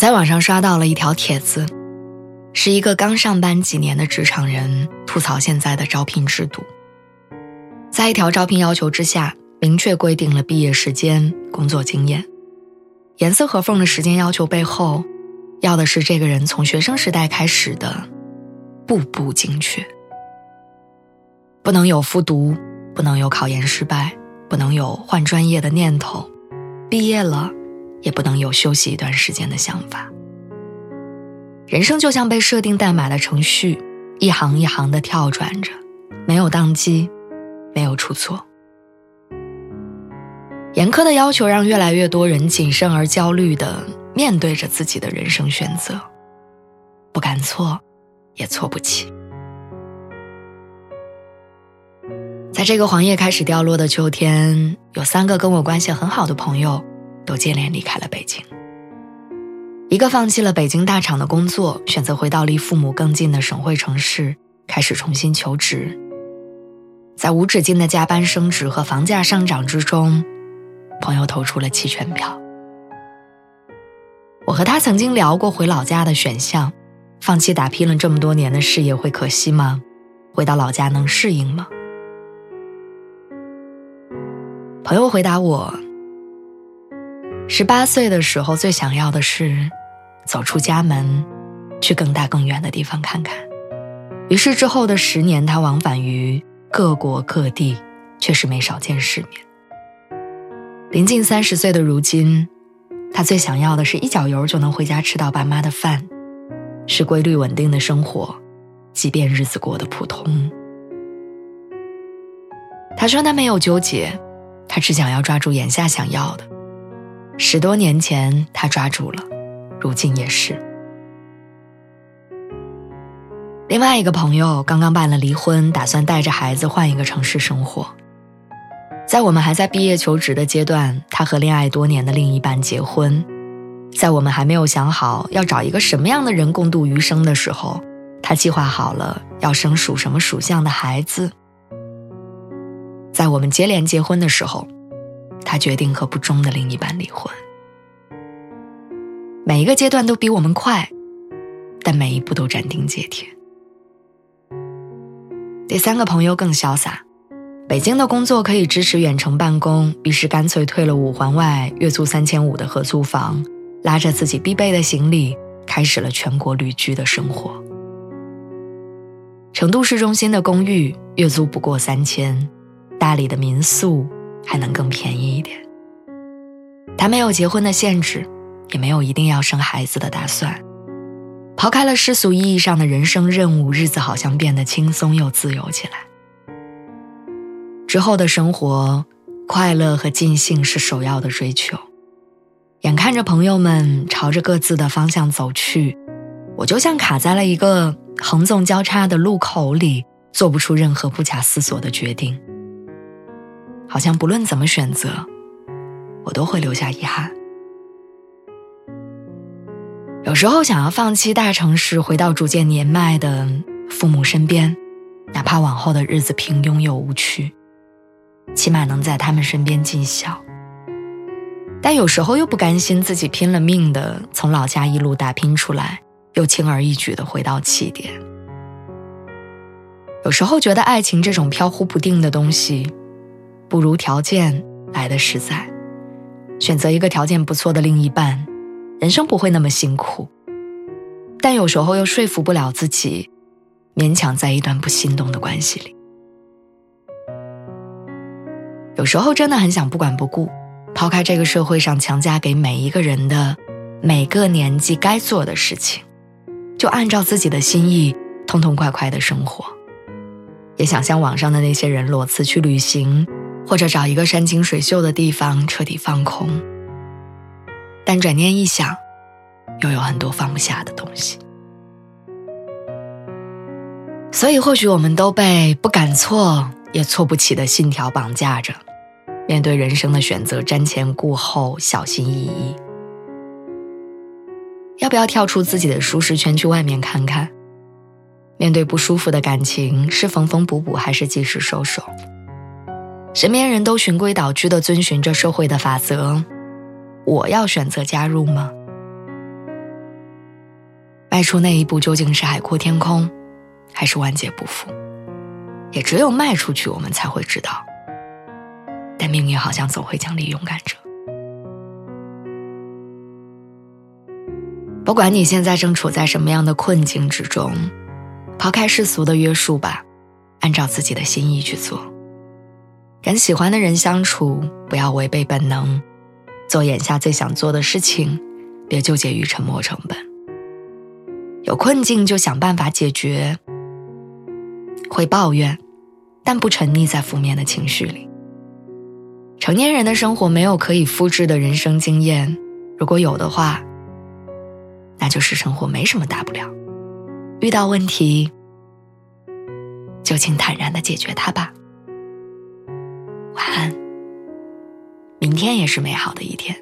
在网上刷到了一条帖子，是一个刚上班几年的职场人吐槽现在的招聘制度。在一条招聘要求之下，明确规定了毕业时间、工作经验，严丝合缝的时间要求背后，要的是这个人从学生时代开始的步步精确。不能有复读，不能有考研失败，不能有换专业的念头，毕业了。也不能有休息一段时间的想法。人生就像被设定代码的程序，一行一行的跳转着，没有宕机，没有出错。严苛的要求让越来越多人谨慎而焦虑的面对着自己的人生选择，不敢错，也错不起。在这个黄叶开始掉落的秋天，有三个跟我关系很好的朋友。都接连离开了北京。一个放弃了北京大厂的工作，选择回到离父母更近的省会城市，开始重新求职。在无止境的加班升职和房价上涨之中，朋友投出了弃权票。我和他曾经聊过回老家的选项，放弃打拼了这么多年的事业会可惜吗？回到老家能适应吗？朋友回答我。十八岁的时候，最想要的是走出家门，去更大更远的地方看看。于是之后的十年，他往返于各国各地，确实没少见世面。临近三十岁的如今，他最想要的是一脚油就能回家吃到爸妈的饭，是规律稳定的生活，即便日子过得普通。他说他没有纠结，他只想要抓住眼下想要的。十多年前，他抓住了，如今也是。另外一个朋友刚刚办了离婚，打算带着孩子换一个城市生活。在我们还在毕业求职的阶段，他和恋爱多年的另一半结婚。在我们还没有想好要找一个什么样的人共度余生的时候，他计划好了要生属什么属相的孩子。在我们接连结婚的时候。他决定和不忠的另一半离婚。每一个阶段都比我们快，但每一步都斩钉截铁。第三个朋友更潇洒，北京的工作可以支持远程办公，于是干脆退了五环外月租三千五的合租房，拉着自己必备的行李，开始了全国旅居的生活。成都市中心的公寓月租不过三千，大理的民宿。还能更便宜一点。他没有结婚的限制，也没有一定要生孩子的打算。抛开了世俗意义上的人生任务，日子好像变得轻松又自由起来。之后的生活，快乐和尽兴是首要的追求。眼看着朋友们朝着各自的方向走去，我就像卡在了一个横纵交叉的路口里，做不出任何不假思索的决定。好像不论怎么选择，我都会留下遗憾。有时候想要放弃大城市，回到逐渐年迈的父母身边，哪怕往后的日子平庸又无趣，起码能在他们身边尽孝。但有时候又不甘心自己拼了命的从老家一路打拼出来，又轻而易举的回到起点。有时候觉得爱情这种飘忽不定的东西。不如条件来的实在，选择一个条件不错的另一半，人生不会那么辛苦。但有时候又说服不了自己，勉强在一段不心动的关系里。有时候真的很想不管不顾，抛开这个社会上强加给每一个人的每个年纪该做的事情，就按照自己的心意痛痛快快的生活。也想像网上的那些人裸辞去旅行。或者找一个山清水秀的地方彻底放空。但转念一想，又有很多放不下的东西。所以，或许我们都被不敢错也错不起的信条绑架着，面对人生的选择，瞻前顾后，小心翼翼。要不要跳出自己的舒适圈，去外面看看？面对不舒服的感情，是缝缝补补，还是及时收手？身边人都循规蹈矩地遵循着社会的法则，我要选择加入吗？迈出那一步，究竟是海阔天空，还是万劫不复？也只有迈出去，我们才会知道。但命运好像总会奖励勇敢者。不管你现在正处在什么样的困境之中，抛开世俗的约束吧，按照自己的心意去做。跟喜欢的人相处，不要违背本能，做眼下最想做的事情，别纠结于沉没成本。有困境就想办法解决，会抱怨，但不沉溺在负面的情绪里。成年人的生活没有可以复制的人生经验，如果有的话。那就是生活没什么大不了，遇到问题就请坦然的解决它吧。晚安，明天也是美好的一天。